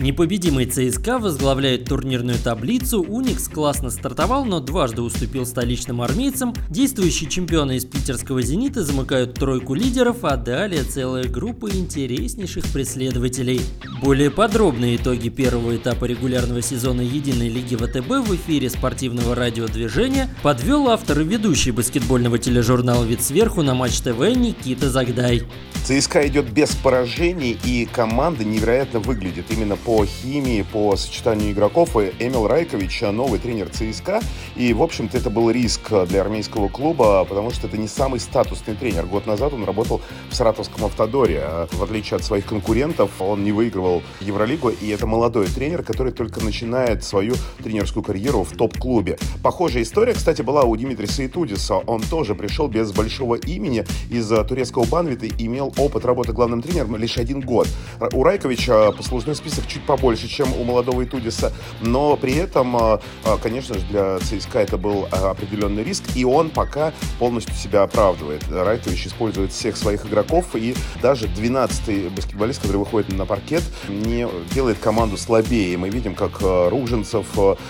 Непобедимый ЦСКА возглавляет турнирную таблицу, Уникс классно стартовал, но дважды уступил столичным армейцам, действующие чемпионы из питерского «Зенита» замыкают тройку лидеров, а далее целая группа интереснейших преследователей. Более подробные итоги первого этапа регулярного сезона Единой лиги ВТБ в эфире спортивного радиодвижения подвел автор и ведущий баскетбольного тележурнала «Вид сверху» на Матч ТВ Никита Загдай. ЦСКА идет без поражений, и команда невероятно выглядит именно по химии, по сочетанию игроков. И Эмил Райкович, новый тренер ЦСКА, и, в общем-то, это был риск для армейского клуба, потому что это не самый статусный тренер. Год назад он работал в саратовском автодоре. А в отличие от своих конкурентов, он не выигрывал Евролигу, и это молодой тренер, который только начинает свою тренерскую карьеру в топ-клубе. Похожая история, кстати, была у Дмитрия Саитудиса. Он тоже пришел без большого имени из турецкого Банвита, имел опыт работы главным тренером лишь один год. У Райковича послужной список чуть побольше, чем у молодого Итудиса, но при этом, а, а, конечно же, для ЦСКА это был а, определенный риск, и он пока полностью себя оправдывает. Райкович использует всех своих игроков, и даже 12-й баскетболист, который выходит на паркет, не делает команду слабее. Мы видим, как Руженцев,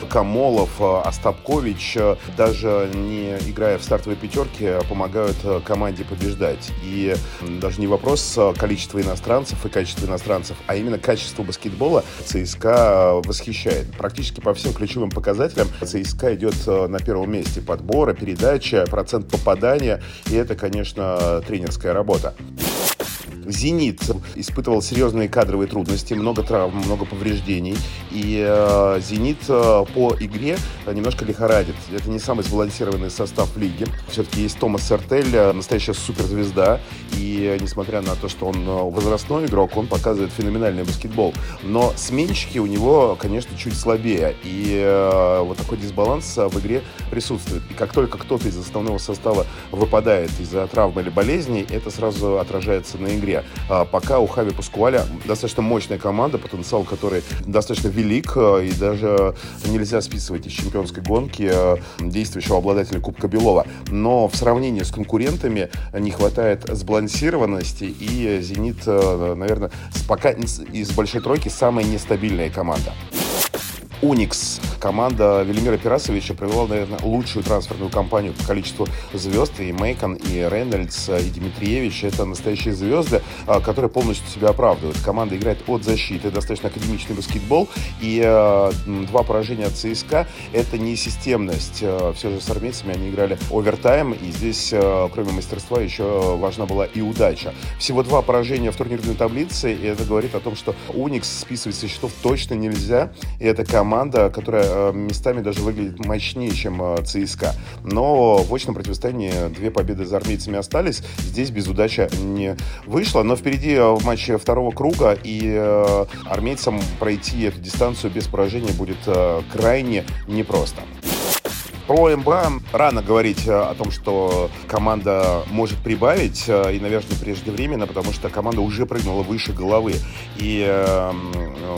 Камолов, Остапкович, даже не играя в стартовой пятерке, помогают команде побеждать. И даже не вопрос количества иностранцев и качества иностранцев, а именно качество баскетбола ЦСКА восхищает. Практически по всем ключевым показателям ЦСКА идет э, на первом месте. Подбора, передача, процент попадания. И это, конечно, тренерская работа. «Зенит» испытывал серьезные кадровые трудности, много травм, много повреждений. И э, «Зенит» э, по игре немножко лихорадит. Это не самый сбалансированный состав лиги. Все-таки есть Томас Сертель, э, настоящая суперзвезда. И э, несмотря на то, что он э, возрастной игрок, он показывает феноменальный баскетбол. Но сменщики у него, конечно, чуть слабее. И э, вот такой дисбаланс в игре присутствует. И как только кто-то из основного состава выпадает из-за травмы или болезней, это сразу отражается на игре. А пока у Хави Паскуаля достаточно мощная команда, потенциал которой достаточно велик, а, и даже нельзя списывать из чемпионской гонки а, действующего обладателя Кубка Белова. Но в сравнении с конкурентами не хватает сбалансированности, и «Зенит», наверное, пока из большой тройки самая нестабильная команда. Уникс. Команда Велимира Пирасовича провела, наверное, лучшую трансферную кампанию по количеству звезд. И Мейкон, и Рейнольдс, и Дмитриевич — это настоящие звезды, а, которые полностью себя оправдывают. Команда играет от защиты, достаточно академичный баскетбол. И э, два поражения от ЦСКА — это не системность. Э, Все же с армейцами они играли овертайм, и здесь, кроме мастерства, еще важна была и удача. Всего два поражения в турнирной таблице, и это говорит о том, что Уникс списывать со счетов точно нельзя. И это команда которая местами даже выглядит мощнее, чем э, ЦСКА. Но в очном противостоянии две победы за армейцами остались. Здесь без удачи не вышло. Но впереди э, в матче второго круга, и армейцам пройти эту дистанцию без поражения будет крайне непросто. Про МБА рано говорить э, о том, что команда может прибавить, э, и, наверное, преждевременно, потому что команда уже прыгнула выше головы. И э,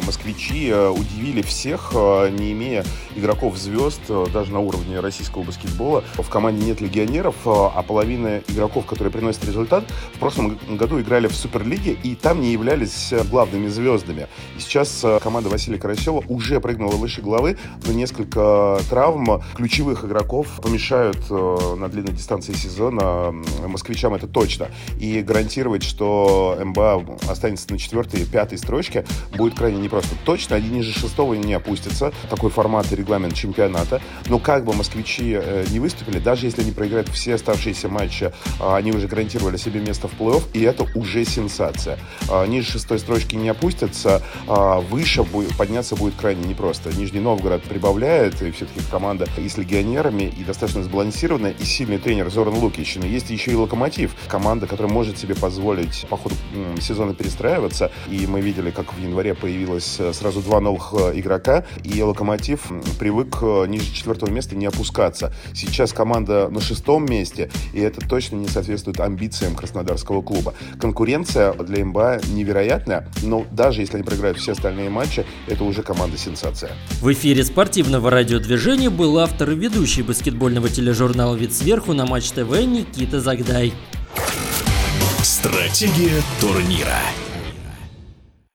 москвичи удивили всех, не имея игроков звезд, даже на уровне российского баскетбола. В команде нет легионеров, а половина игроков, которые приносят результат, в прошлом году играли в Суперлиге, и там не являлись главными звездами. И сейчас команда Василия Карасева уже прыгнула выше головы, но несколько травм ключевых ключевых игроков помешают э, на длинной дистанции сезона москвичам это точно. И гарантировать, что МБА останется на четвертой пятой строчке, будет крайне непросто. Точно они ниже шестого не опустятся. Такой формат и регламент чемпионата. Но как бы москвичи э, не выступили, даже если они проиграют все оставшиеся матчи, э, они уже гарантировали себе место в плей-офф, и это уже сенсация. Ниже шестой строчки не опустятся, выше подняться будет крайне непросто. Нижний Новгород прибавляет, и все-таки команда из легионеров легионерами и достаточно сбалансированная и сильный тренер Зоран Лукич. Но есть еще и Локомотив, команда, которая может себе позволить по ходу сезона перестраиваться. И мы видели, как в январе появилось э, сразу два новых э, игрока, и Локомотив привык э, ниже четвертого места не опускаться. Сейчас команда на шестом месте, и это точно не соответствует амбициям краснодарского клуба. Конкуренция для МБА невероятная, но даже если они проиграют все остальные матчи, это уже команда сенсация. В эфире спортивного радиодвижения был автор и ведущий баскетбольного тележурнала «Вид сверху» на Матч ТВ Никита Загдай. Стратегия турнира.